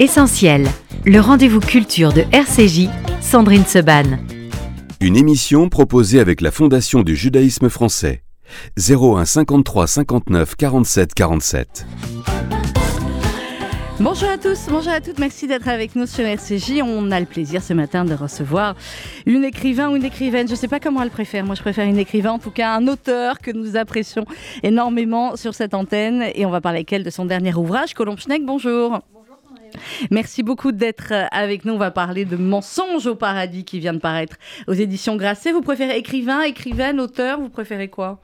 Essentiel, le rendez-vous culture de RCJ, Sandrine Seban. Une émission proposée avec la Fondation du judaïsme français. 01 53 59 47 47. Bonjour à tous, bonjour à toutes, merci d'être avec nous sur RCJ. On a le plaisir ce matin de recevoir une écrivain ou une écrivaine. Je ne sais pas comment elle préfère. Moi, je préfère une écrivain, en tout cas un auteur que nous apprécions énormément sur cette antenne. Et on va parler avec elle de son dernier ouvrage, Colombe Schneck. Bonjour. Merci beaucoup d'être avec nous. On va parler de Mensonge au paradis qui vient de paraître aux éditions Grasset. Vous préférez écrivain, écrivaine, auteur? Vous préférez quoi?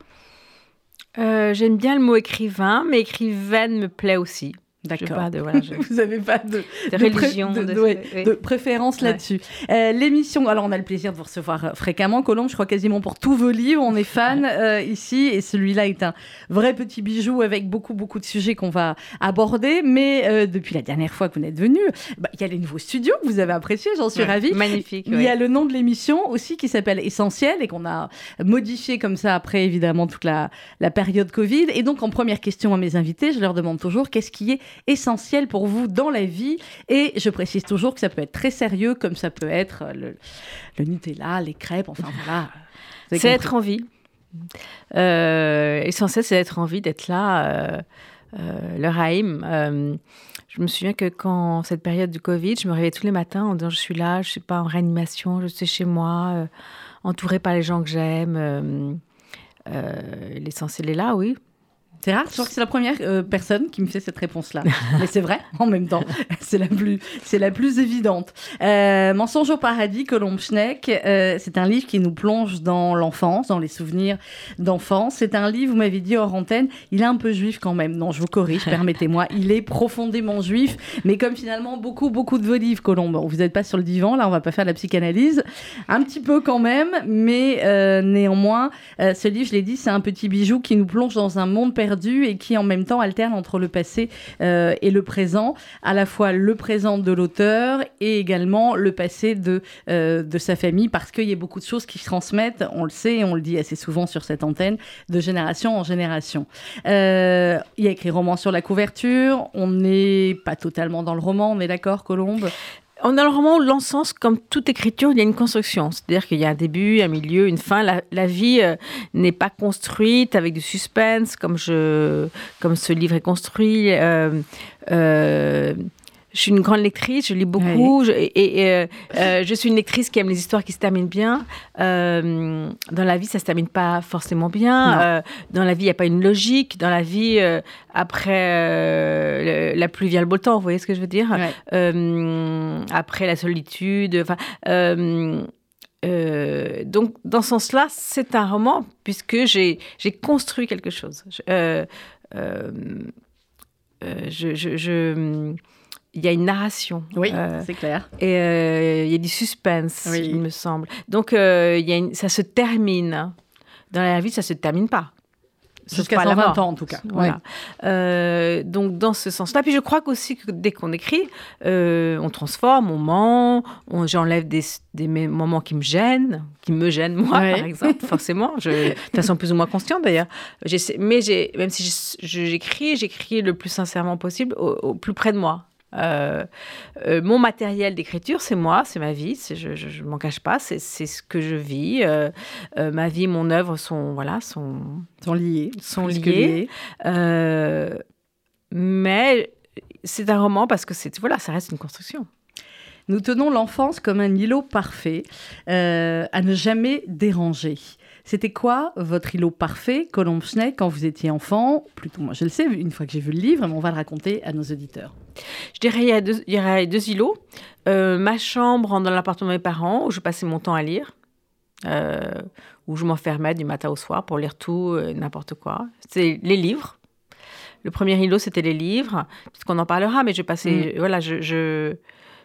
Euh, J'aime bien le mot écrivain, mais écrivaine me plaît aussi. D'accord. Vous n'avez pas de, religion, de, préférence là-dessus. Euh, l'émission, alors on a le plaisir de vous recevoir euh, fréquemment, Colombe, je crois quasiment pour tous vos livres, on est fan euh, ici, et celui-là est un vrai petit bijou avec beaucoup, beaucoup de sujets qu'on va aborder. Mais depuis la dernière fois que vous êtes venu, bah, il y a les nouveaux studios que vous avez appréciés, j'en suis ravie. Magnifique. Il y a le nom de l'émission aussi qui s'appelle Essentiel et qu'on a modifié comme ça après évidemment toute la, la période Covid. Et donc en première question à mes invités, je leur demande toujours qu'est-ce qui est essentiel pour vous dans la vie. Et je précise toujours que ça peut être très sérieux, comme ça peut être le, Nutella, les crêpes, enfin voilà. C'est être en vie. Euh, essentiel, c'est d'être en vie, d'être là. Euh, euh, le Raïm. Euh, je me souviens que quand cette période du Covid, je me réveillais tous les matins en disant je suis là, je suis pas en réanimation, je suis chez moi, entourée par les gens que j'aime. L'essentiel est là, oui. C'est rare, je crois que c'est la première euh, personne qui me fait cette réponse-là. Mais c'est vrai, en même temps, c'est la plus, c'est la plus évidente. Euh, Mensonge au paradis, Colombe Schneck, euh, c'est un livre qui nous plonge dans l'enfance, dans les souvenirs d'enfance. C'est un livre, vous m'avez dit hors antenne, il est un peu juif quand même. Non, je vous corrige, permettez-moi. Il est profondément juif, mais comme finalement beaucoup, beaucoup de vos livres, Colombe. Vous n'êtes pas sur le divan, là, on va pas faire la psychanalyse. Un petit peu quand même, mais néanmoins, ce livre, je l'ai dit, c'est un petit bijou qui nous plonge dans un monde perdu et qui en même temps alterne entre le passé euh, et le présent, à la fois le présent de l'auteur et également le passé de, euh, de sa famille, parce qu'il y a beaucoup de choses qui se transmettent, on le sait, et on le dit assez souvent sur cette antenne, de génération en génération. Euh, il y a écrit roman sur la couverture, on n'est pas totalement dans le roman, on est d'accord, Colombe? On a le roman l'encens, comme toute écriture, il y a une construction. C'est-à-dire qu'il y a un début, un milieu, une fin. La, vie euh, n'est pas construite avec du suspense, comme, je, comme ce livre est construit. Euh, euh, je suis une grande lectrice, je lis beaucoup, et, euh, euh, je suis une lectrice qui aime les histoires qui se terminent bien. Euh, dans la vie, ça se termine pas forcément bien. dans la vie, il n'y a pas une logique. Dans la vie, après la pluie vient le beau temps, vous voyez ce que je veux dire? Après la solitude, enfin. donc, dans ce sens-là, c'est un roman puisque j'ai construit quelque chose. je, je il y a une narration. Oui, euh, c'est clair. Et euh, il y a du suspense, il me semble. Donc, euh, il y a ça se termine. Dans la vie, ça se termine pas. Jusqu'à 120 ans, en tout cas. Voilà. donc, dans ce sens-là. Puis, je crois qu'aussi, que dès qu'on écrit, on transforme, on ment, j'enlève des, des, moments qui me gênent, qui me gênent, moi, par exemple, forcément. Je, de façon plus ou moins consciente, d'ailleurs. Mais même si j'écris, j'écris le plus sincèrement possible, au plus près de moi. Euh, euh, mon matériel d'écriture, c'est moi, c'est ma vie, je ne m'en cache pas, c'est ce que je vis. Euh, ma vie mon œuvre sont, voilà, sont, sont liés. Sont mais c'est un roman parce que voilà, ça reste une construction. Nous tenons l'enfance comme un îlot parfait, à ne jamais déranger. C'était quoi votre îlot parfait, Colombe Schneck, quand vous étiez enfant? Plutôt, moi je le sais, une fois que j'ai vu le livre, mais on va le raconter à nos auditeurs. Je dirais il y a deux, il y a deux îlots. Euh, ma chambre dans l'appartement de mes parents, où je passais mon temps à lire. Euh, où je m'enfermais du matin au soir pour lire tout, euh, n'importe quoi. C'est les livres. Le premier îlot, c'était les livres, puisqu'on en parlera, mais je passais, mm. voilà, je, je,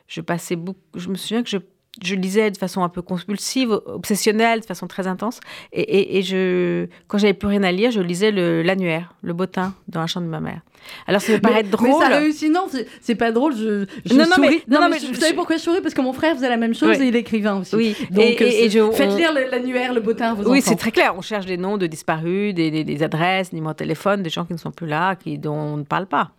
je, passais beaucoup, je me souviens que je je lisais de façon un peu compulsive, obsessionnelle, de façon très intense. Et, je, quand j'avais plus rien à lire, je lisais l'annuaire, le, bottin dans la chambre de ma mère. Alors ça peut paraître drôle. Mais ça réussit, non, c'est pas drôle. Je, non, non, Mais, non, mais, vous savez pourquoi je souris? Parce que mon frère faisait la même chose et il est écrivain aussi. Oui, donc et, je, faites lire l'annuaire, le bottin à vos Oui, c'est très clair. On cherche des noms de disparus, des, des, adresses, des numéros de téléphone, des gens qui ne sont plus là, qui, dont on ne parle pas.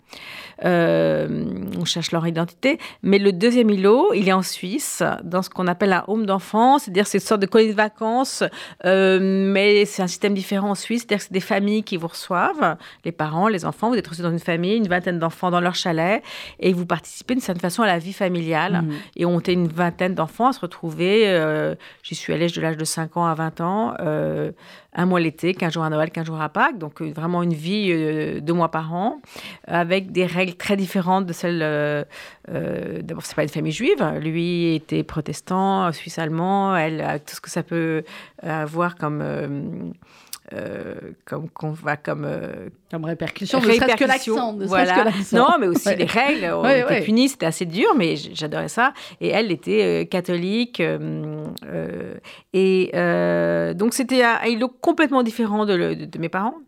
on cherche leur identité. Mais le deuxième îlot, il est en Suisse, dans ce qu'on appelle un home d'enfants, c'est-à-dire c'est une sorte de colonie de vacances, mais c'est un système différent en Suisse, c'est-à-dire que c'est des familles qui vous reçoivent, les parents, les enfants, vous êtes reçus dans une famille, une vingtaine d'enfants dans leur chalet, et vous participez d'une certaine façon à la vie familiale. Mmh. Et on était une vingtaine d'enfants à se retrouver, j'y suis allée de l'âge de 5 ans à 20 ans, un mois l'été, 15 jours à Noël, 15 jours à Pâques, donc euh, vraiment une vie euh, deux mois par an, avec des règles très différentes de celles. Euh, euh D'abord, c'est pas une famille juive. Lui était protestant, suisse-allemand. Elle, tout ce que ça peut avoir comme euh, comme qu'on va comme euh, comme répercussion, ne serait-ce que l'accent, voilà. non, mais aussi les règles. On ouais, était punis, c'était assez dur, mais j'adorais ça. Et elle était euh, catholique, et donc c'était un, îlot complètement différent de, de mes parents,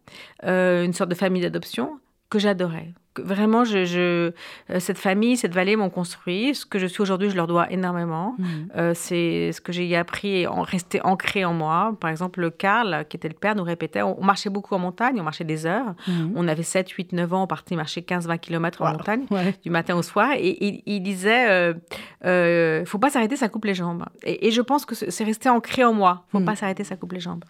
une sorte de famille d'adoption que j'adorais vraiment, je, euh, cette famille, cette vallée m'ont construit. Ce que je suis aujourd'hui, je leur dois énormément. Mmh. Euh, c'est ce que j'ai appris et en, resté ancré en moi. Par exemple, Karl, qui était le père, nous répétait on, marchait beaucoup en montagne, on marchait des heures. Mmh. On avait 7, 8, 9 ans, on partait marcher 15-20 km en montagne, du matin au soir. Et il, disait euh, euh, faut pas s'arrêter, ça coupe les jambes. Et, je pense que c'est resté ancré en moi faut mmh. pas s'arrêter, ça coupe les jambes.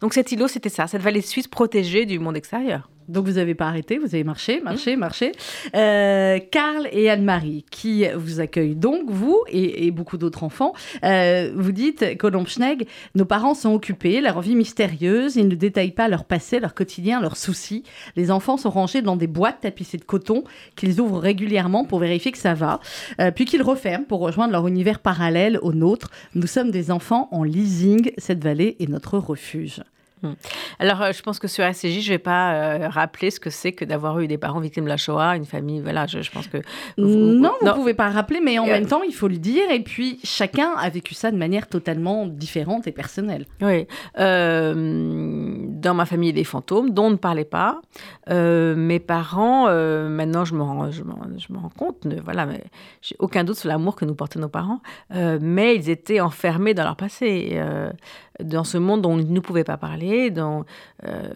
Donc cet îlot, c'était ça, cette vallée suisse protégée du monde extérieur. Donc vous n'avez pas arrêté, vous avez marché, marché, mmh. marché. Euh, Karl et Anne-Marie, qui vous accueillent donc, vous et, beaucoup d'autres enfants, euh, vous dites, Colomb Schnegg, nos parents sont occupés, leur vie mystérieuse, ils ne détaillent pas leur passé, leur quotidien, leurs soucis. Les enfants sont rangés dans des boîtes tapissées de coton qu'ils ouvrent régulièrement pour vérifier que ça va, euh, puis qu'ils referment pour rejoindre leur univers parallèle au nôtre. Nous sommes des enfants en leasing, cette vallée est notre refuge. Hmm. Alors, euh, je pense que sur RCJ, je ne vais pas euh, rappeler ce que c'est que d'avoir eu des parents victimes de la Shoah, une famille. Voilà, je, pense que. non, vous ne pouvez pas rappeler, mais en euh, même temps, il faut le dire. Et puis, chacun a vécu ça de manière totalement différente et personnelle. Oui. dans ma famille, il y a des fantômes dont on ne parlait pas. mes parents, maintenant, je me rends, je je me rends compte, ne, voilà, mais j'ai aucun doute sur l'amour que nous portaient nos parents. mais ils étaient enfermés dans leur passé dans ce monde dont ils ne pouvaient pas parler. Dans, euh,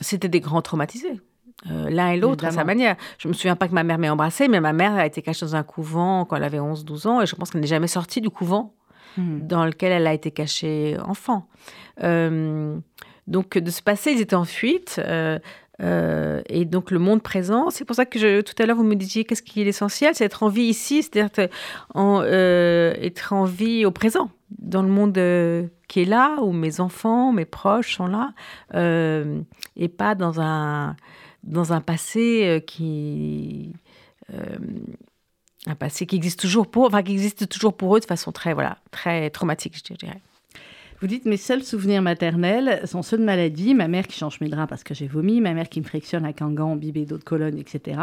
c'était des grands traumatisés. Euh, l'un et l'autre à sa manière. Je me souviens pas que ma mère m'ait embrassée, mais ma mère a été cachée dans un couvent quand elle avait 11-12 ans, et je pense qu'elle n'est jamais sortie du couvent hmm. dans lequel elle a été cachée enfant. Euh, donc de ce passé, ils étaient en fuite. et donc le monde présent, c'est pour ça que je, tout à l'heure vous me disiez qu'est-ce qui est l'essentiel, c'est être en vie ici, c'est-à-dire être en vie au présent dans le monde euh, qui est là, où mes enfants, mes proches sont là, euh, et pas dans un, dans un passé euh, qui... un passé qui existe toujours pour, enfin, qui existe toujours pour eux de façon très, voilà, très traumatique, je dirais. Vous dites mes seuls souvenirs maternels sont ceux de maladie, ma mère qui change mes draps parce que j'ai vomi, ma mère qui me frictionne à Kangan, bibé d'eau de colonne, etc.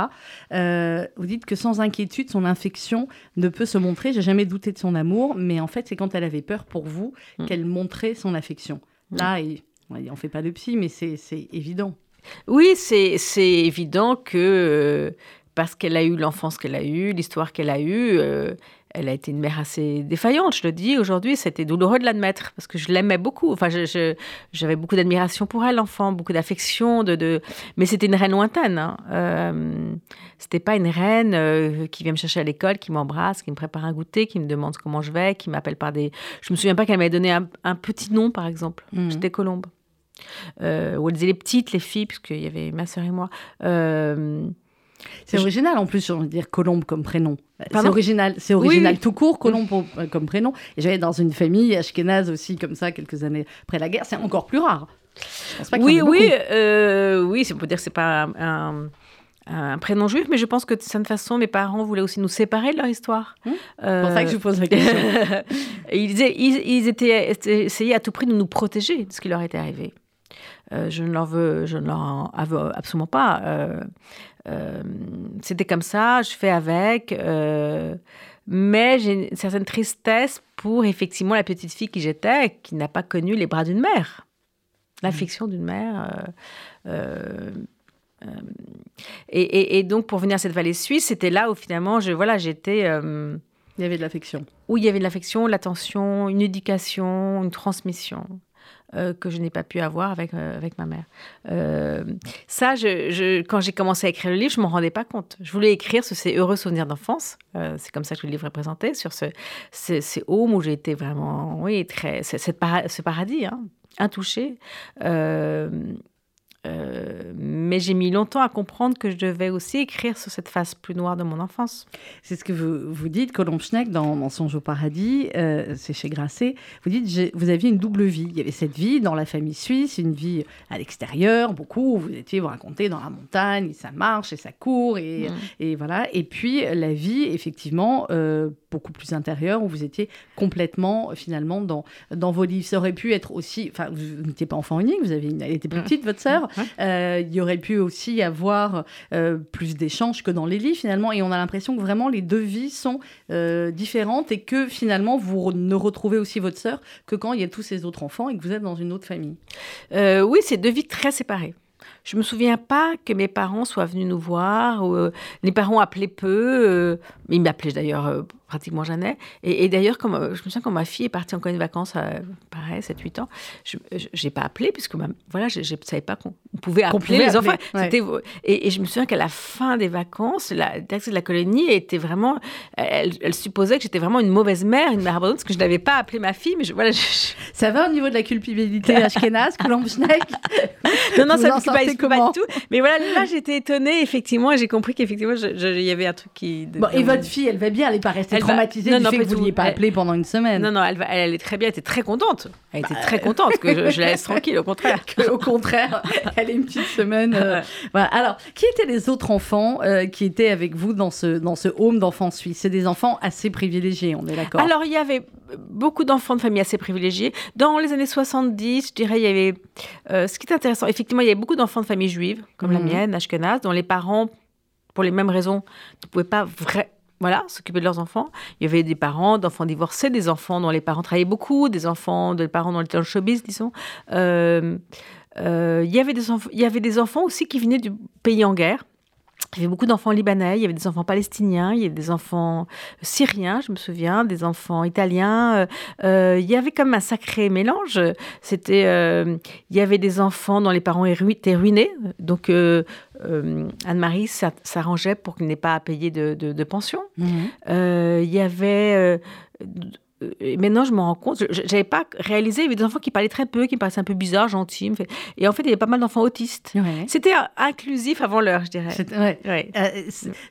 Euh, vous dites que sans inquiétude, son infection ne peut se montrer. J'ai jamais douté de son amour, mais en fait, c'est quand elle avait peur pour vous mm. qu'elle montrait son affection. Mm. Là, on on fait pas de psy, mais c'est évident. Oui, c'est évident que euh, parce qu'elle a eu l'enfance qu'elle a eue, l'histoire qu'elle a eue, euh, elle a été une mère assez défaillante, je le dis aujourd'hui. C'était douloureux de l'admettre parce que je l'aimais beaucoup. Enfin, j'avais beaucoup d'admiration pour elle, enfant, beaucoup d'affection. De, Mais c'était une reine lointaine. Hein. Euh, c'était pas une reine euh, qui vient me chercher à l'école, qui m'embrasse, qui me prépare un goûter, qui me demande comment je vais, qui m'appelle par des. Je me souviens pas qu'elle m'ait donné un, petit nom, par exemple. Mmh. J'étais Colombe. Euh, ou elle disait les petites, les filles, puisqu'il y avait ma sœur et moi. Euh, c'est original en plus, on va dire Colombe comme prénom. C'est original, c'est original tout court, Colombe euh, comme prénom. Et j'avais dans une famille ashkénaze aussi comme ça quelques années après la guerre. C'est encore plus rare. oui, oui, euh, oui. On peut dire que c'est pas un, prénom juif, mais je pense que de cette façon, mes parents voulaient aussi nous séparer de leur histoire. Hum c'est pour ça que je vous pose la question. ils, ils, étaient essayés à tout prix de nous protéger de ce qui leur était arrivé. Euh, je ne leur veux, je ne leur veux absolument pas. Euh, euh, c'était comme ça, je fais avec. mais j'ai une certaine tristesse pour effectivement la petite fille qui j'étais, qui n'a pas connu les bras d'une mère, l'affection d'une mère. Et, et, donc, pour venir à cette vallée suisse, c'était là où finalement, je, voilà, j'étais. il y avait de l'affection. Où il y avait de l'affection, l'attention, une éducation, une transmission. Que je n'ai pas pu avoir avec, avec ma mère. ça, je, quand j'ai commencé à écrire le livre, je ne m'en rendais pas compte. Je voulais écrire sur ces heureux souvenirs d'enfance. c'est comme ça que le livre est présenté, sur ce, ces, ces homes où j'ai été vraiment, oui, très, ce paradis, hein, intouché. Euh, mais j'ai mis longtemps à comprendre que je devais aussi écrire sur cette face plus noire de mon enfance. C'est ce que vous, vous dites, Colombe Schneck, dans Mensonge au paradis, euh, c'est chez Grasset. Vous dites, vous aviez une double vie. Il y avait cette vie dans la famille suisse, une vie à l'extérieur, beaucoup. Vous étiez, vous racontez, dans la montagne, et ça marche, et ça court, et, mmh. et voilà. Et puis, la vie, effectivement, euh, beaucoup plus intérieure, où vous étiez complètement, finalement, dans, dans vos livres. Ça aurait pu être aussi... Enfin, vous n'étiez pas enfant unique, vous avez une, elle était plus mmh. petite, votre sœur. Euh, il y aurait pu aussi y avoir euh, plus d'échanges que dans les livres finalement, et on a l'impression que vraiment les deux vies sont euh, différentes et que finalement vous ne retrouvez aussi votre sœur que quand il y a tous ces autres enfants et que vous êtes dans une autre famille. oui, c'est deux vies très séparées. Je me souviens pas que mes parents soient venus nous voir. Ou, les parents appelaient peu, mais ils m'appelaient d'ailleurs pratiquement jamais. Et, d'ailleurs, euh, je me souviens quand ma fille est partie encore une vacances, euh, pareil, 7-8 ans, je n'ai pas appelé, puisque voilà, je ne savais pas qu'on pouvait appeler les enfants. Et, je me souviens qu'à la fin des vacances, la directrice de la colonie était vraiment. Elle, supposait que j'étais vraiment une mauvaise mère, une mère abandonnée, parce que je n'avais pas appelé ma fille. Mais je, voilà, Ça va au niveau de la culpabilité Ashkenaz, Schneck? Non, non, ça ne pas du tout. Mais voilà, là, j'étais étonnée, effectivement, et j'ai compris qu'effectivement, il y avait un truc qui. Bon, et votre fille, elle va bien, elle n'est pas restée traumatisée du fait que vous ne vouliez pas appeler pendant une semaine. Non, non, elle, elle, est très bien, elle était très contente. Elle était très contente que je, la laisse tranquille, au contraire. au contraire, elle est une petite semaine. Euh, voilà. Alors, qui étaient les autres enfants euh, qui étaient avec vous dans ce, dans ce home d'enfants suisses? C'est des enfants assez privilégiés, on est d'accord Alors, il y avait beaucoup d'enfants de familles assez privilégiées. Dans les années 70, je dirais, il y avait... Euh, ce qui est intéressant, effectivement, il y avait beaucoup d'enfants de familles juives, comme la mhm. mienne, Ashkenaz, dont les parents pour les mêmes raisons, ne pouvaient pas vrai, voilà, s'occuper de leurs enfants. Il y avait des parents d'enfants divorcés, des enfants dont les parents travaillaient beaucoup, des enfants, des parents dans le showbiz, disons. Euh, euh, il, y avait des il y avait des enfants aussi qui venaient du pays en guerre. Il y avait beaucoup d'enfants libanais, il y avait des enfants palestiniens, il y avait des enfants syriens, je me souviens, des enfants italiens. Euh, il y avait comme un sacré mélange. C'était, il y avait des enfants dont les parents étaient ruinés, donc euh, Anne-Marie s'arrangeait pour qu'il n'ait pas à payer de, pension. Mhm. Euh, il y avait euh, et maintenant, je me rends compte, je n'avais pas réalisé, il y avait des enfants qui parlaient très peu, qui me paraissaient un peu bizarres, gentils. Et en fait, il y avait pas mal d'enfants autistes. C'était inclusif avant l'heure, je dirais. Euh,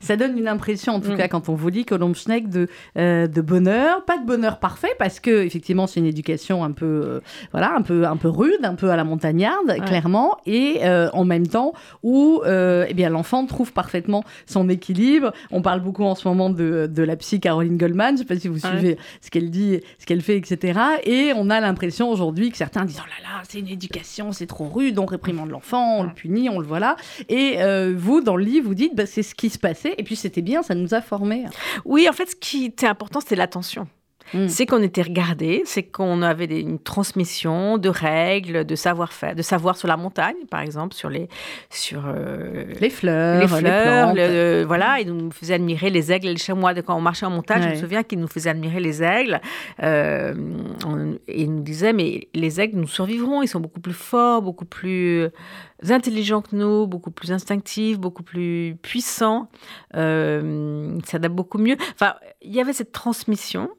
ça donne une impression, en tout mm. cas, quand on vous dit Colombe Schneck, de, euh, de bonheur. Pas de bonheur parfait, parce que effectivement, c'est une éducation un peu, euh, voilà, un peu, un peu rude, un peu à la montagnarde, clairement. Et en même temps, où eh bien, l'enfant trouve parfaitement son équilibre. On parle beaucoup en ce moment de, de la psy Caroline Goldman. Je ne sais pas si vous suivez ce qu'elle dit ce qu'elle fait, etc. Et on a l'impression aujourd'hui que certains disent oh là là, c'est une éducation, c'est trop rude, on réprimande l'enfant, on le punit, on le voilà. Et euh, vous, dans le livre, vous dites bah, c'est ce qui se passait, et puis c'était bien, ça nous a formés. Oui, en fait, ce qui était important, c'était l'attention. Mm. C'est qu'on était regardé, c'est qu'on avait une transmission de règles, de savoir-faire, de savoir sur la montagne, par exemple, sur les, sur, euh, les fleurs, les, fleurs, euh, voilà, ils nous faisaient admirer les aigles et les chamois. Quand on marchait en montagne, je me souviens qu'ils nous faisaient admirer les aigles. Euh, et ils nous disaient, mais les aigles, nous survivrons, ils sont beaucoup plus forts, beaucoup plus intelligents que nous, beaucoup plus instinctifs, beaucoup plus puissants. Euh, ça s'adaptent beaucoup mieux. Enfin, il y avait cette transmission.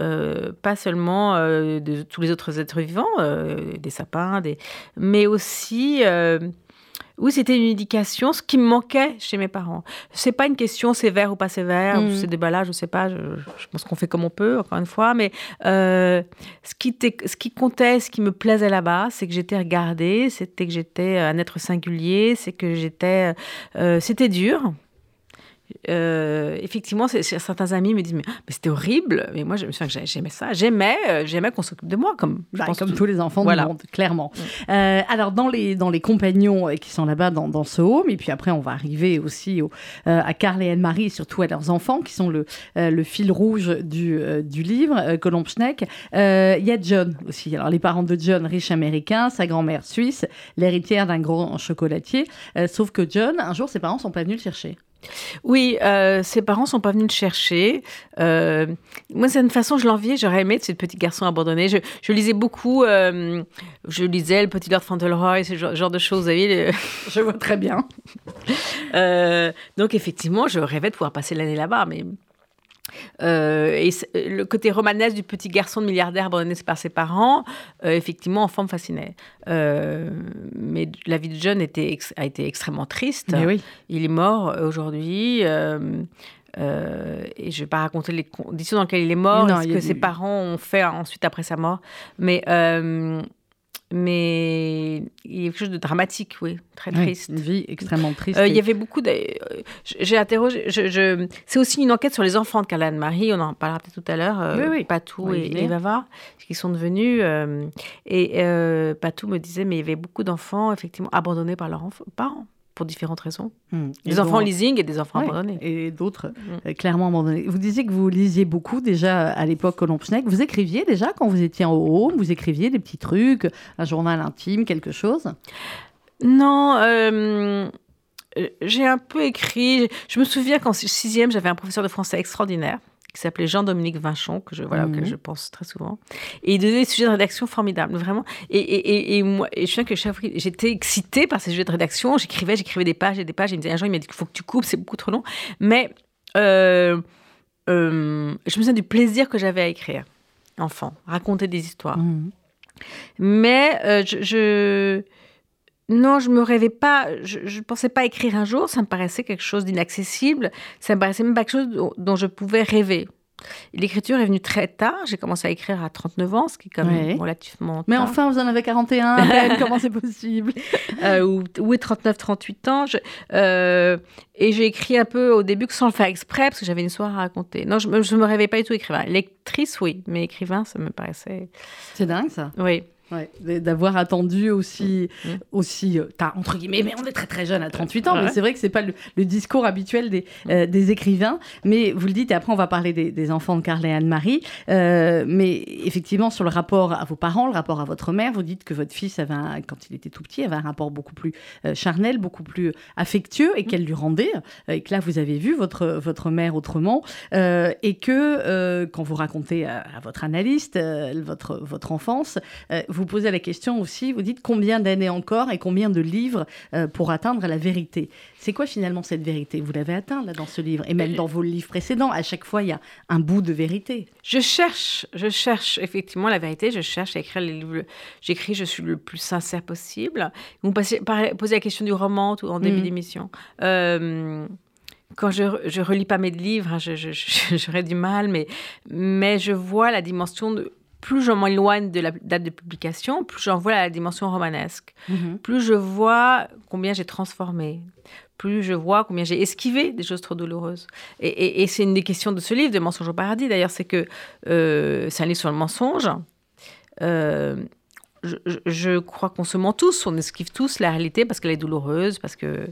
Euh, pas seulement euh, de tous les autres êtres vivants, euh, des sapins, des... mais aussi oui, c'était une éducation, ce qui me manquait chez mes parents. C'est pas une question sévère ou pas sévère, mmh. des balades, je sais pas, je, pense qu'on fait comme on peut, encore une fois, mais ce, qui ce qui comptait, ce qui me plaisait là-bas, c'est que j'étais regardée, c'était que j'étais un être singulier, c'est que j'étais. c'était dur, euh, effectivement, certains amis me disent mais, c'était horrible. Mais moi, je me souviens que j'aimais ça. J'aimais, euh, j'aimais qu'on s'occupe de moi, comme je bah, pense comme tous les enfants du monde, clairement. Euh, alors dans les dans les compagnons qui sont là-bas dans, dans, ce home, et puis après on va arriver aussi au, à Carl et Anne-Marie, surtout à leurs enfants qui sont le le fil rouge du du livre Colomb Schneck. Il y a John aussi. Alors les parents de John, riche américain, sa grand-mère suisse, l'héritière d'un grand chocolatier. sauf que John, un jour, ses parents sont pas venus le chercher. Oui, euh, ses parents sont pas venus le chercher. Euh, moi, c'est une façon, je l'enviais, j'aurais aimé ce petit garçon abandonné. Je, lisais beaucoup, euh, je lisais Le Petit Lord Fauntleroy, ce genre, de choses, vous savez. le- Je vois très bien. Euh, donc, effectivement, je rêvais de pouvoir passer l'année là-bas, mais. Euh, et c'est- le côté romanesque du petit garçon de milliardaire abandonné par ses parents, euh, effectivement, enfant me fascinait. Euh, mais la vie de John était a été extrêmement triste. Oui. Il est mort euh, aujourd'hui. euh, euh, et je ne vais pas raconter les conditions dans lesquelles il est mort, Non, ce a que ses parents ont fait ensuite après sa mort. Mais, euh, mais il y a quelque chose de dramatique, oui, très Oui, triste. Une vie extrêmement triste. Euh, il y avait beaucoup de... euh, J'ai interrogé... Je, je- C'est aussi une enquête sur les enfants de Carla Marie, on en parlera peut-être tout à l'heure, euh, Oui, oui. Patou y et, et Vava, qui sont devenus... euh, et Patou me disait, mais il y avait beaucoup d'enfants, effectivement, abandonnés par leurs parents, pour différentes raisons. Hmm. Des enfants donc- leasing et des enfants Ouais, abandonnés. Et d'autres euh, clairement abandonnés. Vous disiez que vous lisiez beaucoup déjà à l'époque Colompschneck. Vous écriviez déjà quand vous étiez en home? Vous écriviez des petits trucs, un journal intime, quelque chose? Non, euh, euh, j'ai un peu écrit. Je me souviens qu'en sixième, j'avais un professeur de français extraordinaire qui s'appelait Jean-Dominique Vinchon, que je, voilà, Mhm. auquel je pense très souvent. Et il donnait des sujets de rédaction formidables, vraiment. Et, et, et, et moi, et je souviens que chaque fois, j'étais excitée par ces sujets de rédaction. J'écrivais, j'écrivais des pages et des pages. Et il me disait un jour, il m'a dit qu'il faut que tu coupes, c'est beaucoup trop long. Mais euh, euh, je me souviens du plaisir que j'avais à écrire, enfant, raconter des histoires. Mhm. Mais euh, je, je- Non, je me rêvais pas. Je ne pensais pas écrire un jour. Ça me paraissait quelque chose d'inaccessible. Ça me paraissait même pas quelque chose dont, dont je pouvais rêver. L'écriture est venue très tard. J'ai commencé à écrire à 39 ans, ce qui est quand même relativement Mais enfin, vous en avez 41 à peine, comment c'est possible? Euh, ou, ou 39, 38 ans. Je- euh, et j'ai écrit un peu au début sans le faire exprès, parce que j'avais une histoire à raconter. Non, je je me rêvais pas du tout écrivain. Lectrice, oui, mais écrivain, ça me paraissait. C'est dingue ça. Oui. Ouais, d'avoir attendu aussi, Mm. aussi euh, tard, entre guillemets, mais on est très très jeune à 38 ans, mais c'est vrai que c'est pas le, le discours habituel des, euh, des écrivains, mais vous le dites, et après on va parler des, des enfants de Carl et Anne-Marie, euh, mais effectivement sur le rapport à vos parents, le rapport à votre mère, vous dites que votre fils, avait un- quand il était tout petit, avait un rapport beaucoup plus euh, charnel, beaucoup plus affectueux, et qu'elle lui rendait, et que là vous avez vu votre, votre mère autrement, et que quand vous racontez à, à votre analyste votre, votre enfance, euh, vous posez la question aussi, vous dites combien d'années encore et combien de livres euh, pour atteindre la vérité. C'est quoi finalement cette vérité? Vous l'avez atteint là dans ce livre et même dans vos livres précédents. À chaque fois, il y a un bout de vérité. Je cherche, je cherche effectivement la vérité, je cherche à écrire les livres. J'écris, je suis le plus sincère possible. Vous me posez la question du roman tout en début Mhm. d'émission. Euh, quand je, je relis pas mes livres, hein, j'aurais du mal, mais, mais je vois la dimension de. Plus je m'éloigne de la date de publication, plus j'en vois la dimension romanesque. Plus je vois combien j'ai transformé, plus je vois combien j'ai esquivé des choses trop douloureuses. Et, et- et c'est une des questions de ce livre, de Mensonge au paradis, d'ailleurs, c'est que euh, c'est un livre sur le mensonge. Euh, je, je- je crois qu'on se ment tous, on esquive tous la réalité parce qu'elle est douloureuse, parce que,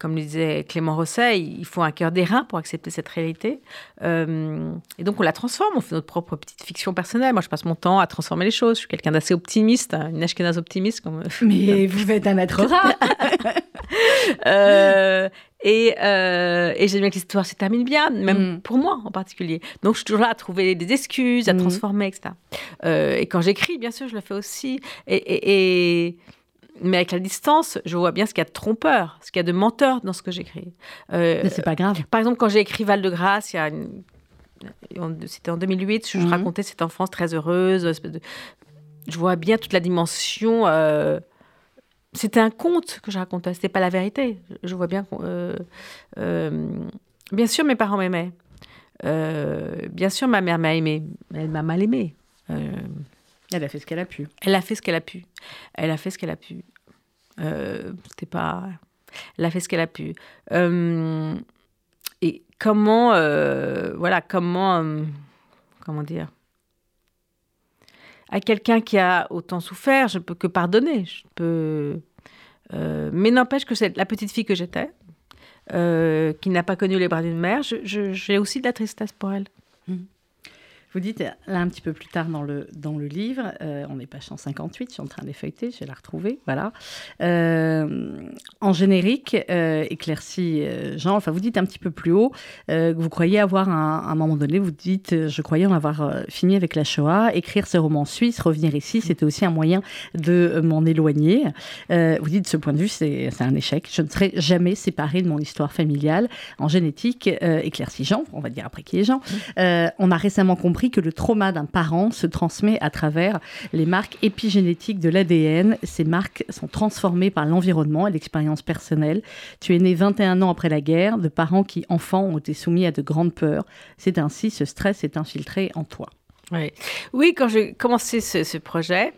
comme le disait Clément Rosset, il faut un cœur d'airain pour accepter cette réalité. Euh, et donc on la transforme, on fait notre propre petite fiction personnelle. Moi, je passe mon temps à transformer les choses. Je suis quelqu'un d'assez optimiste, hein, une ashkénaze optimiste. Comme... Mais vous êtes un être rare. Euh, et euh, et j'aime bien que l'histoire se termine bien, même Mm. pour moi en particulier. Donc je suis toujours là à trouver des excuses, à Mm. transformer, etc. Euh, et quand j'écris, bien sûr, je le fais aussi. Et, et- et- Mais avec la distance, je vois bien ce qu'il y a de trompeur, ce qu'il y a de menteur dans ce que j'écris. Euh, Mais c'est pas grave. par exemple, quand j'ai écrit Val de Grâce, il y a une- en- c'était en 2008, je Mhm. racontais cette enfance très heureuse. de- Je vois bien toute la dimension. euh, C'était un conte que je racontais, c'était pas la vérité. Je vois bien. euh, euh, Bien sûr, mes parents m'aimaient. Euh, bien sûr, ma mère m'a aimé. Elle m'a mal aimé. Elle a fait ce qu'elle a pu. elle a fait ce qu'elle a pu. Elle a fait ce qu'elle a pu. Euh, C'était pas. Elle a fait ce qu'elle a pu. Euh, et comment, euh, voilà, comment, comment dire, à quelqu'un qui a autant souffert, je peux que pardonner. Je peux, mais n'empêche que c'est la petite fille que j'étais, qui n'a pas connu les bras d'une mère, j'ai aussi de la tristesse pour elle. Vous dites, là un petit peu plus tard dans le, dans le livre, euh, on est page 158, je suis en train de l'effeuilleter, je vais la retrouver, voilà. Euh, en générique, euh, éclairci Jean, enfin vous dites un petit peu plus haut, que vous croyez avoir, à un moment donné, vous dites, je croyais en avoir fini avec la Shoah, écrire ces romans suisses, revenir ici, c'était aussi un moyen de m'en éloigner. vous dites, de ce point de vue, c'est un échec, je ne serai jamais séparée de mon histoire familiale. En génétique, éclairci Jean, on va dire après qui est Jean, on a récemment compris que le trauma d'un parent se transmet à travers les marques épigénétiques de l'ADN. Ces marques sont transformées par l'environnement et l'expérience personnelle. Tu es né 21 ans après la guerre, de parents qui, enfants, ont été soumis à de grandes peurs. C'est ainsi, ce stress est infiltré en toi. Oui, oui quand j'ai commencé ce projet,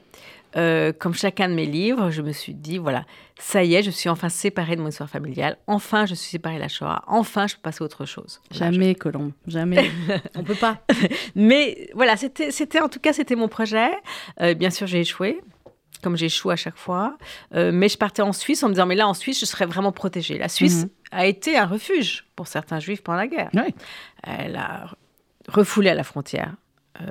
euh, comme chacun de mes livres, je me suis dit, voilà, ça y est, je suis enfin séparée de mon histoire familiale. Enfin, je suis séparée de la Shoah. Enfin, je peux passer à autre chose. Jamais, Colombe, jamais. On peut pas. Mais voilà, c'était, en tout cas, c'était mon projet. Euh, bien sûr, j'ai échoué comme j'échoue à chaque fois. Euh, mais je partais en Suisse en me disant, mais là, en Suisse, je serais vraiment protégée. La Suisse mhm. a été un refuge pour certains juifs pendant la guerre. Elle a refoulé à la frontière euh,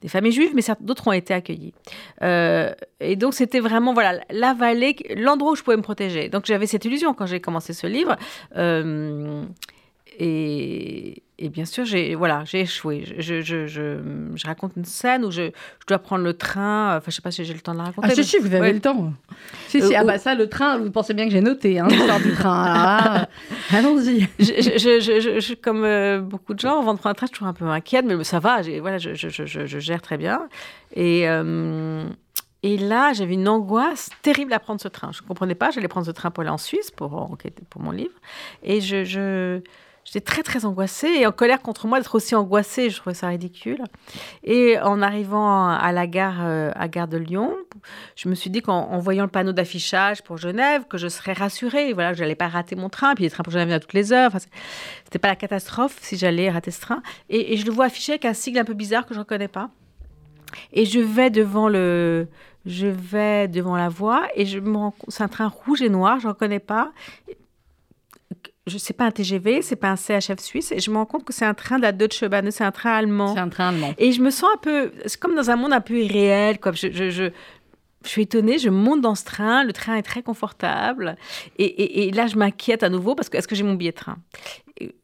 des familles juives, mais d'autres ont été accueillis. Euh, et donc c'était vraiment voilà la vallée, l'endroit où je pouvais me protéger. Donc j'avais cette illusion quand j'ai commencé ce livre. Euh, et, et bien sûr, j'ai voilà, j'ai échoué. Je, je, je, je, raconte une scène où je, dois prendre le train. Enfin, je sais pas si j'ai le temps de la raconter. Ah, si, si, vous avez le temps. Si, si, ah, bah ça, le train, vous pensez bien que j'ai noté hein, l'histoire du train. Ah, allons-y. Je, comme euh, beaucoup de gens, avant de prendre un train, je suis toujours un peu inquiète, mais ça va, voilà, je, gère très bien. Et. Euh, et là, j'avais une angoisse terrible à prendre ce train. Je ne comprenais pas, j'allais prendre ce train pour aller en Suisse, pour, pour mon livre. Et je, J'étais très très angoissée et en colère contre moi d'être aussi angoissée. Je trouvais ça ridicule. Et en arrivant à la gare, euh, à gare de Lyon, je me suis dit qu'en voyant le panneau d'affichage pour Genève, que je serais rassurée. Voilà, que j'allais pas rater mon train. Puis les trains pour Genève viennent à toutes les heures. Enfin, c'était pas la catastrophe si j'allais rater ce train. Et, je le vois affiché avec un sigle un peu bizarre que je ne reconnais pas. Et je vais devant le, je vais devant la voie et je me rends c'est un train rouge et noir, je ne reconnais pas je sais pas un TGV, c'est pas un CHF suisse, et je me rends compte que c'est un train de la Deutsche Bahn, c'est un train allemand. C'est un train allemand. Et je me sens un peu, c'est comme dans un monde un peu irréel, quoi. Je, je, je, je suis étonnée, je monte dans ce train, le train est très confortable, et, et, et là je m'inquiète à nouveau parce que est-ce que j'ai mon billet de train?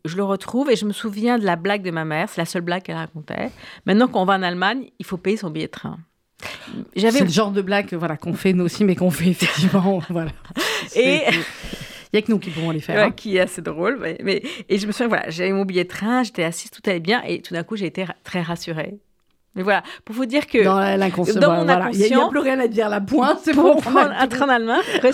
Je le retrouve et je me souviens de la blague de ma mère, c'est la seule blague qu'elle racontait. Maintenant qu'on va en Allemagne, il faut payer son billet de train. C'est le genre de blague voilà, qu'on fait nous aussi, mais qu'on fait effectivement. voilà. Et il n'y a que nous qui pouvons les faire. Hein. Qui est assez drôle. Mais, et je me souviens, voilà, j'avais mon billet de train, j'étais assise, tout allait bien. Et tout d'un coup, j'ai été très rassurée. Mais voilà, pour vous dire que dans, dans mon inconscient, il n'y a, plus rien à dire. La pointe, c'est bon. Prendre un train allemand. Après,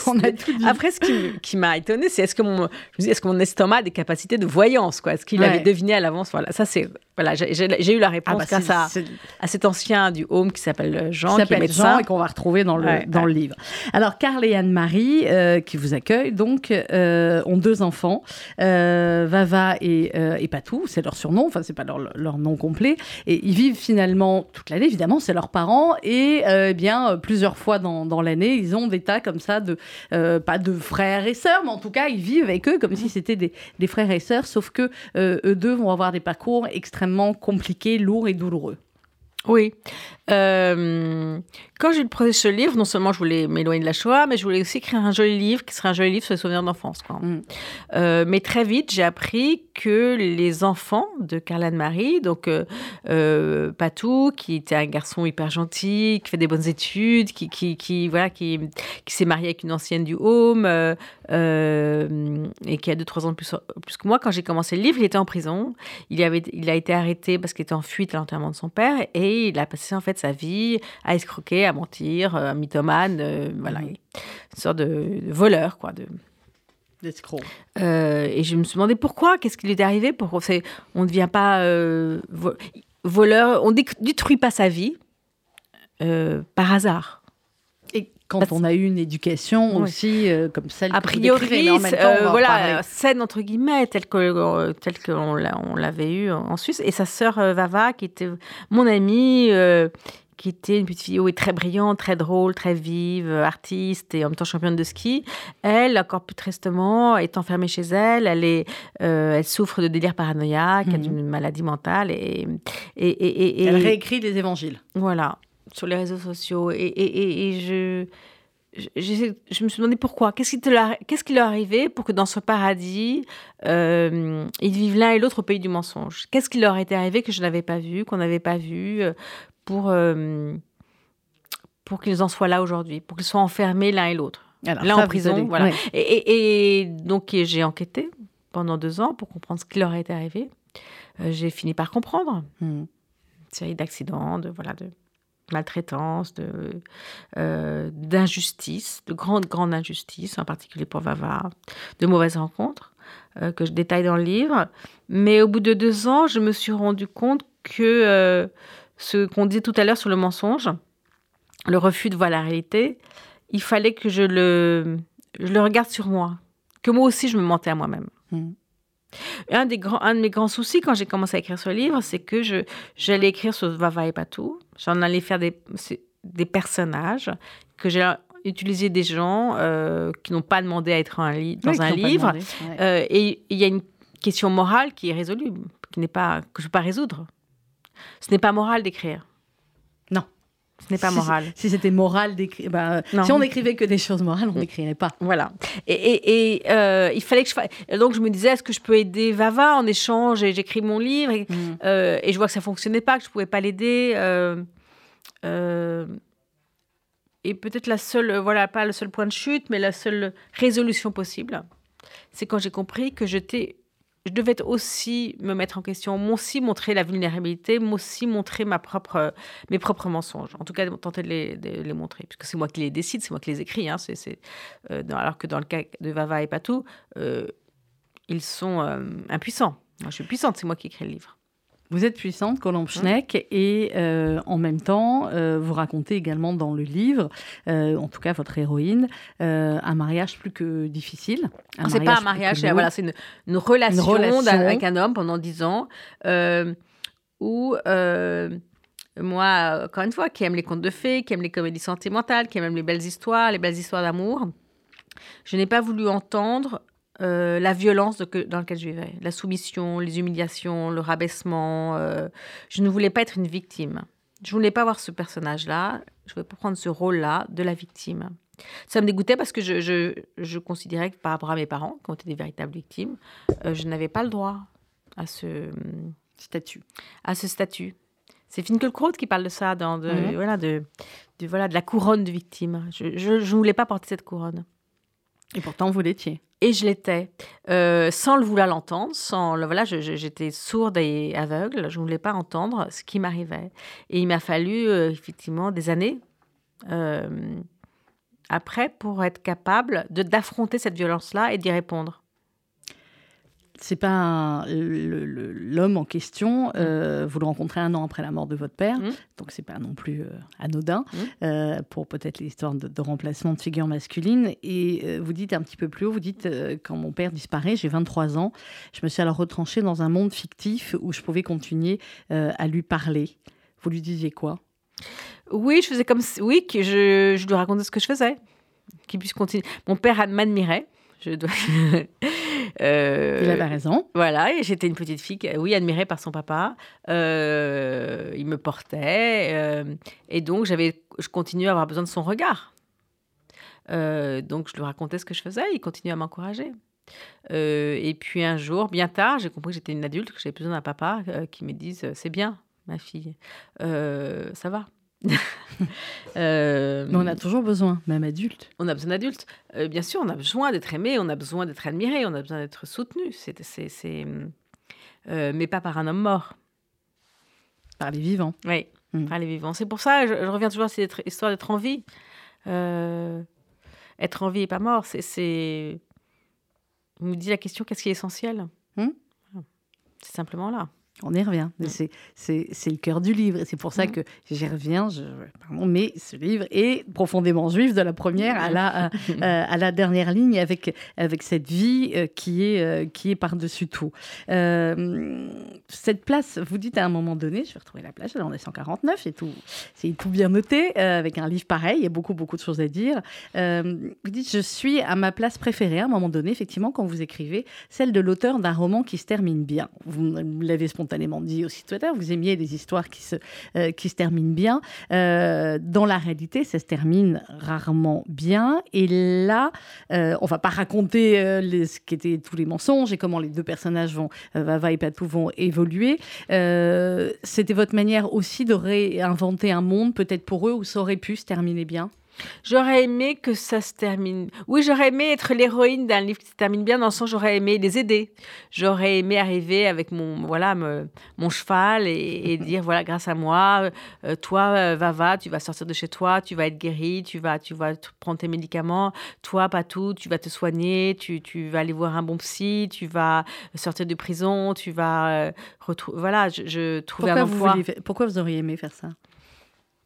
après, ce qui, m'a étonné, c'est est-ce que mon, est-ce que mon estomac a des capacités de voyance, quoi? Est-ce qu'il avait deviné à l'avance? Voilà, ça c'est voilà, j'ai eu la réponse ah bah grâce à, à, cet ancien du Home qui s'appelle euh, Jean, qui, est médecin. Jean et qu'on va retrouver dans le, dans le livre. Alors, Carl et Anne-Marie, euh, qui vous accueillent, donc, euh, ont deux enfants, Vava et, et Patou, c'est leur surnom, enfin, c'est pas leur, leur, nom complet. Et ils vivent finalement toute l'année, évidemment, c'est leurs parents. Et eh bien, plusieurs fois dans, dans l'année, ils ont des tas comme ça de, pas de frères et sœurs, mais en tout cas, ils vivent avec eux comme si c'était des, des, frères et sœurs, sauf que eux deux vont avoir des parcours extrêmement compliqué, lourd et douloureux. Oui. Euh, quand j'ai eu le projet de ce livre, non seulement je voulais m'éloigner de la Shoah, mais je voulais aussi écrire un joli livre qui serait un joli livre sur les souvenirs d'enfance. Mm. Euh, mais très vite, j'ai appris que les enfants de Carla Marie, donc euh, euh, Patou, qui était un garçon hyper gentil, qui fait des bonnes études, qui, qui, qui voilà, qui, qui s'est marié avec une ancienne du Home et qui a deux trois ans plus, plus que moi, quand j'ai commencé le livre, il était en prison. Il, avait, il a été arrêté parce qu'il était en fuite à l'enterrement de son père et il a passé en fait sa vie à escroquer à mentir, euh, un mythomane, euh, voilà, mhm. une sorte de, voleur, quoi, de d'escroc. Euh, et je me suis demandé pourquoi, qu'est-ce qui lui est arrivé, pourquoi on ne devient pas voleur, on détruit pas sa vie par hasard. Et quand on a eu une éducation aussi comme celle a priori, euh, voilà, saine entre guillemets, telle que telle qu'on l'avait eu en Suisse. Et sa sœur Vava, qui était mon amie, qui était une petite fille oui, très brillante, très drôle, très vive, euh, artiste et en même temps championne de ski. Elle, encore plus tristement, est enfermée chez elle. Elle, est, euh, elle souffre de délire paranoïaque, Mhm. d'une maladie mentale. Et, et, et, et- Elle réécrit des évangiles. voilà, sur les réseaux sociaux. Et, et, et, et je, je, je me suis demandé pourquoi. Qu'est-ce qui, leur, qu'est-ce qui leur arrivait pour que dans ce paradis, euh, ils vivent l'un et l'autre au pays du mensonge? Qu'est-ce qui leur était arrivé que je n'avais pas vu, qu'on n'avait pas vu, pour, euh, pour qu'ils en soient là aujourd'hui, pour qu'ils soient enfermés l'un et l'autre ça, en prison, allez- voilà. ouais. et, et- et donc, j'ai enquêté pendant deux ans pour comprendre ce qui leur était arrivé. Euh, j'ai fini par comprendre Mhm. une série d'accidents, de voilà, de maltraitance, de euh, d'injustice, de grandes grandes injustices, en particulier pour Vava, de mauvaises rencontres euh, que je détaille dans le livre. Mais au bout de deux ans, je me suis rendu compte que ce qu'on disait tout à l'heure sur le mensonge, le refus de voir la réalité, il fallait que je le je le regarde sur moi, que moi aussi je me mentais à moi-même. Mhm. Un, des grands, un de mes grands soucis quand j'ai commencé à écrire ce livre, c'est que je, j'allais écrire sur Vava et Patou. J'en allais faire des, des personnages, que j'ai utilisé des gens euh, qui n'ont pas demandé à être un li- dans Oui, un livre. demandé, ouais. Euh, et il y a une question morale qui est résolue, qui n'est pas, que je ne peux pas résoudre. Ce n'est pas moral d'écrire. Non. Ce n'est pas moral. Si c'était moral d'écrire, bah, Non. si on n'écrivait que des choses morales, on n'écrirait pas. Voilà. Et, et- et, euh, il fallait que je fasse. Donc je me disais, est-ce que je peux aider Vava en échange Et j'écris mon livre. Et, Mhm. euh, et je vois que ça fonctionnait pas, que je pouvais pas l'aider. euh, euh, et peut-être la seule, euh, voilà, pas le seul point de chute, mais la seule résolution possible, c'est quand j'ai compris que j'étais, je devais aussi me mettre en question, moi aussi montrer la vulnérabilité, moi aussi montrer ma propre, mes propres mensonges. En tout cas, tenter de les, de les montrer, puisque c'est moi qui les décide, c'est moi qui les écris. Hein, c'est, euh, alors que dans le cas de Vava et Patou, euh, ils sont euh, impuissants. Moi, je suis puissante, c'est moi qui écris le livre. Vous êtes puissante, Colombe Schneck, et euh, en même temps, euh, vous racontez également dans le livre, euh, en tout cas votre héroïne, un mariage plus que difficile. Ah, c'est pas un mariage, c'est voilà, une, une relation, Une relation. avec un homme pendant dix ans, où moi, encore une fois, qui aime les contes de fées, qui aime les comédies sentimentales, qui aime les belles histoires, les belles histoires d'amour, je n'ai pas voulu entendre euh, la violence de que- dans laquelle je vivais, la soumission, les humiliations, le rabaissement. euh, je ne voulais pas être une victime. Je voulais pas voir ce personnage-là. Je voulais pas prendre ce rôle-là de la victime. Ça me dégoûtait parce que je, je, je considérais que par rapport à mes parents, qui ont été des véritables victimes, euh, je n'avais pas le droit à ce, Statut. à ce statut. C'est Finkielkraut qui parle de ça, dans de, Mhm. voilà, de, de, voilà, de la couronne de victime. Je ne voulais pas porter cette couronne. Et pourtant, vous l'étiez. Et je l'étais, euh, sans le vouloir l'entendre, sans le, voilà, j'étais sourde et aveugle, je ne voulais pas entendre ce qui m'arrivait. Et il m'a fallu euh, effectivement des années euh, après pour être capable de d'affronter cette violence-là et d'y répondre. C'est pas un- l'homme en question. euh, vous le rencontrez un an après la mort de votre père, Mm. donc c'est pas non plus euh, anodin Mm. euh, pour peut-être l'histoire de, de remplacement de figure masculine. Et vous dites un petit peu plus haut, vous dites quand mon père disparaît, j'ai 23 ans, je me suis alors retranchée dans un monde fictif où je pouvais continuer à lui parler. Vous lui disiez quoi? Oui, je faisais comme oui que je, je lui racontais ce que je faisais, qu'il puisse continuer. Mon père m'admirait. Je dois. Euh, Il avait raison. Voilà, et j'étais une petite fille, qui- oui, admirée par son papa. Euh, il me portait, euh, et donc j'avais, je continuais à avoir besoin de son regard. Euh, donc je lui racontais ce que je faisais, il continuait à m'encourager. Euh, et puis un jour, bien tard, j'ai compris que j'étais une adulte, que j'avais besoin d'un papa euh, qui me dise euh, c'est bien, ma fille, Euh, ça va. Euh, Mais on a toujours besoin, même adulte. on a besoin d'adultes. Euh, bien sûr, on a besoin d'être aimé, on a besoin d'être admiré, on a besoin d'être soutenu. C'est, c'est, c'est, euh, mais pas par un homme mort. Par les vivants. Oui, Mm. par les vivants. C'est pour ça, je, je reviens toujours à cette histoire d'être en vie. Être en vie et pas mort, c'est, c'est... On me dit la question, qu'est-ce qui est essentiel? Mm. C'est simplement là. On y revient. Mm. C'est, c'est, c'est le cœur du livre. Et c'est pour ça Mm. que j'y reviens. Je, pardon, mais ce livre est profondément juif de la première à la, euh, euh, à la dernière ligne avec, avec cette vie euh, qui, est, euh, qui est par-dessus tout. Euh, cette place, vous dites à un moment donné, je vais retrouver la place, là on est 149, et tout, c'est tout bien noté, euh, avec un livre pareil, il y a beaucoup, beaucoup de choses à dire. Euh, vous dites, je suis à ma place préférée à un moment donné, effectivement, quand vous écrivez, celle de l'auteur d'un roman qui se termine bien. Vous l'avez spontanément dit aussi tout à l'heure, vous aimiez les histoires qui se, euh, qui se terminent bien. Euh, dans la réalité, ça se termine rarement bien. Et là, euh, on va pas raconter euh, les, ce qu'étaient tous les mensonges et comment les deux personnages vont, euh, Vava et Patou, vont évoluer. Euh, C'était votre manière aussi de réinventer un monde, peut-être pour eux, où ça aurait pu se terminer bien? J'aurais aimé que ça se termine. Oui, j'aurais aimé être l'héroïne d'un livre qui se termine bien, dans le sens j'aurais aimé les aider. J'aurais aimé arriver avec mon voilà me- mon cheval et, et dire voilà grâce à moi, euh, toi euh, Vava, tu vas sortir de chez toi, tu vas être guérie, tu vas tu vas prendre tes médicaments. Toi Patou, tu vas te soigner, tu, tu vas aller voir un bon psy, tu vas sortir de prison, tu vas euh, retrou- voilà je, je trouvais Pourquoi un emploi. pourquoi vous auriez aimé faire ça?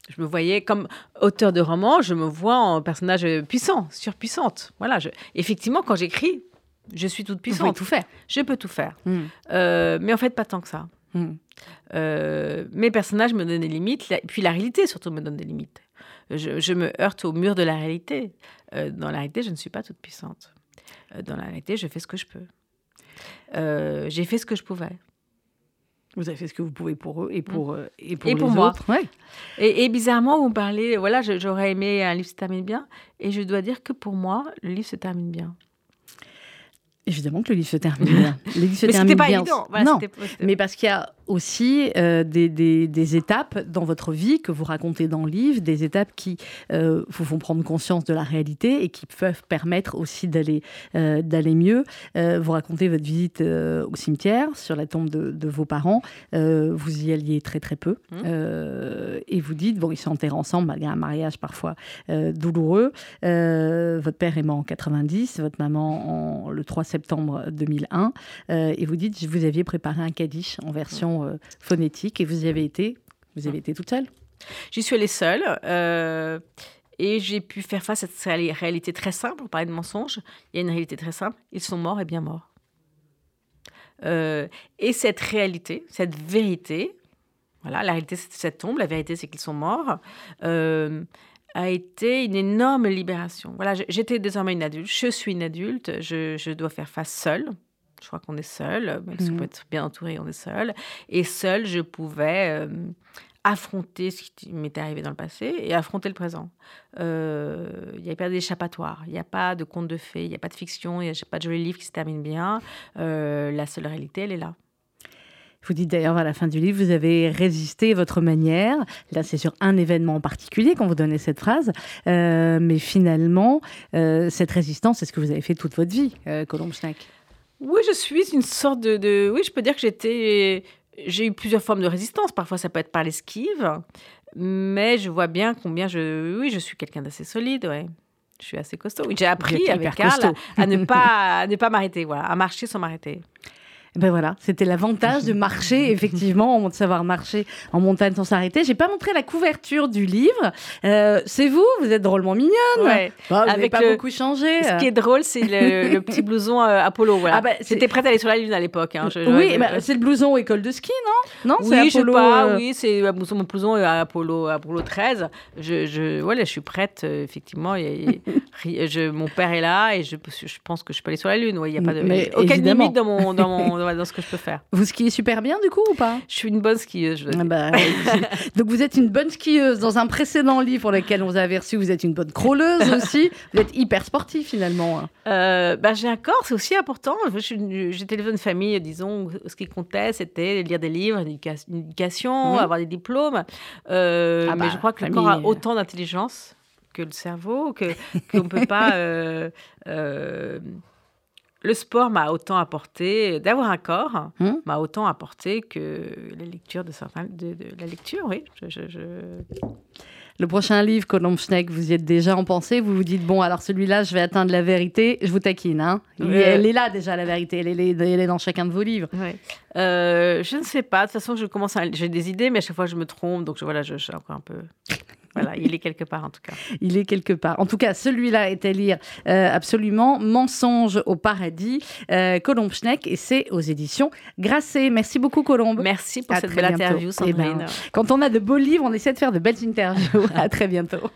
Je me voyais comme auteur de roman, je me vois en personnage puissant, surpuissante. Voilà, je... effectivement, quand j'écris, je suis toute Vous pouvez puissante. tout faire. Je peux tout faire. Hmm. Euh, mais en fait, pas tant que ça. Hmm. Euh, mes personnages me donnent des limites, la- puis la réalité surtout me donne des limites. Je, je me heurte au mur de la réalité. Euh, dans la réalité, je ne suis pas toute puissante. Dans la réalité, je fais ce que je peux. J'ai fait ce que je pouvais. Vous avez fait ce que vous pouvez pour eux et pour, euh, et pour, Et les moi. autres. Ouais. Et, et bizarrement, vous parlez, voilà, j'aurais aimé un livre se termine bien, et je dois dire que pour moi, le livre se termine bien. Évidemment que le livre se termine bien. Le livre se Mais termine c'était pas bien. évident. Voilà, non, mais parce qu'il y a aussi euh, des, des- des étapes dans votre vie que vous racontez dans le livre, des étapes qui euh, vous font prendre conscience de la réalité et qui peuvent permettre aussi d'aller euh, d'aller mieux. Vous racontez votre visite au cimetière sur la tombe de, de vos parents. Vous y alliez très très peu. Euh, et vous dites, bon, ils sont enterrés ensemble malgré un mariage parfois douloureux. Votre père est mort en 90, votre maman en, le 3 septembre 2001. Euh, et vous dites, vous aviez préparé un kadish en version euh, phonétique et vous y avez été. Vous avez été toute seule. J'y suis allée seule. euh, et j'ai pu faire face à cette réali- réalité très simple. On parlait de mensonges. Il y a une réalité très simple. Ils sont morts et bien morts. Euh, et cette réalité, cette vérité, voilà, la réalité, c'est cette tombe. La vérité, c'est qu'ils sont morts. a été une énorme libération. Voilà, j'étais désormais une adulte. Je suis une adulte. Je, je dois faire face seule. Je crois qu'on est seul, même si on Mhm. peut être bien entouré, on est seul. Et seule, je pouvais euh, affronter ce qui m'était arrivé dans le passé et affronter le présent. Euh, Il n'y a pas d'échappatoire, il n'y a pas de conte de fées, il n'y a pas de fiction, il n'y a pas de joli livre qui se termine bien. Euh, la seule réalité, elle est là. Vous dites d'ailleurs à la fin du livre, vous avez résisté votre manière. Là, c'est sur un événement en particulier qu'on vous donnait cette phrase. Euh, mais finalement, cette résistance, c'est ce que vous avez fait toute votre vie, Colombe Schneck. Oui, je suis une sorte de, de- Oui, je peux dire que j'étais... J'ai eu plusieurs formes de résistance. Parfois, ça peut être par l'esquive. Mais je vois bien combien je... Oui, je suis quelqu'un d'assez solide, ouais. Je suis assez costaud. Oui, j'ai appris avec Karl à ne pas, à ne pas m'arrêter, voilà, à marcher sans m'arrêter. Ben voilà, c'était l'avantage de marcher, effectivement, de savoir marcher en montagne sans s'arrêter. J'ai pas montré la couverture du livre. Euh, c'est vous, vous êtes drôlement mignonne. Ouais. Bah, vous Avec pas le- beaucoup changé. Ce qui est drôle, c'est le, le petit blouson euh, Apollo. Voilà. Ah bah, c'est- J'étais prête à aller sur la lune à l'époque. hein. Je- oui, je- bah, c'est le blouson école de ski, non? Non, oui, c'est je sais Apollo, pas, euh, oui, c'est euh, mon blouson Apollo, Apollo 13. Je, je, voilà, je suis prête, euh, effectivement. y y je, mon père est là et je, je pense que je peux aller sur la Lune. Ouais, Il n'y a pas de, Mais aucune évidemment. limite dans, mon, dans, mon, dans, dans ce que je peux faire. Vous skiez super bien, du coup, ou pas? Je suis une bonne skieuse. Je Ah dire. bah. Donc vous êtes une bonne skieuse. Dans un précédent livre pour lequel on vous avait reçu, vous êtes une bonne crawleuse aussi. Vous êtes hyper sportif finalement. hein. Euh, bah, j'ai un corps, c'est aussi important. J'étais élevée dans une famille, disons, où ce qui comptait, c'était lire des livres, une éduca- une éducation, Mhm. avoir des diplômes. Euh, Ah mais bah, je crois que le corps a euh. autant d'intelligence que le cerveau, que qu'on ne peut pas... euh, le sport m'a autant apporté, d'avoir un corps, Hum. m'a autant apporté que la lecture de certains, de, de- la lecture, oui. Je, je- je- Le prochain livre, Colombe Schneck, vous y êtes déjà en pensée. Vous vous dites, bon, alors celui-là, je vais atteindre la vérité. Je vous taquine, hein. Ouais. Elle est là déjà, la vérité. Elle est, elle est dans chacun de vos livres. Ouais. Euh, je ne sais pas. De toute façon, je commence à... j'ai des idées, mais à chaque fois, je me trompe. Donc, je, voilà, je suis encore un peu. Voilà, il est quelque part, en tout cas. Il est quelque part. En tout cas, celui-là est à lire euh, absolument. Mensonge au paradis, euh, Colombe Schneck, et c'est aux éditions Grasset. Merci beaucoup, Colombe. Merci pour À cette belle bientôt. interview, Eh ben, Sandrine. Quand on a de beaux livres, on essaie de faire de belles interviews. à très bientôt.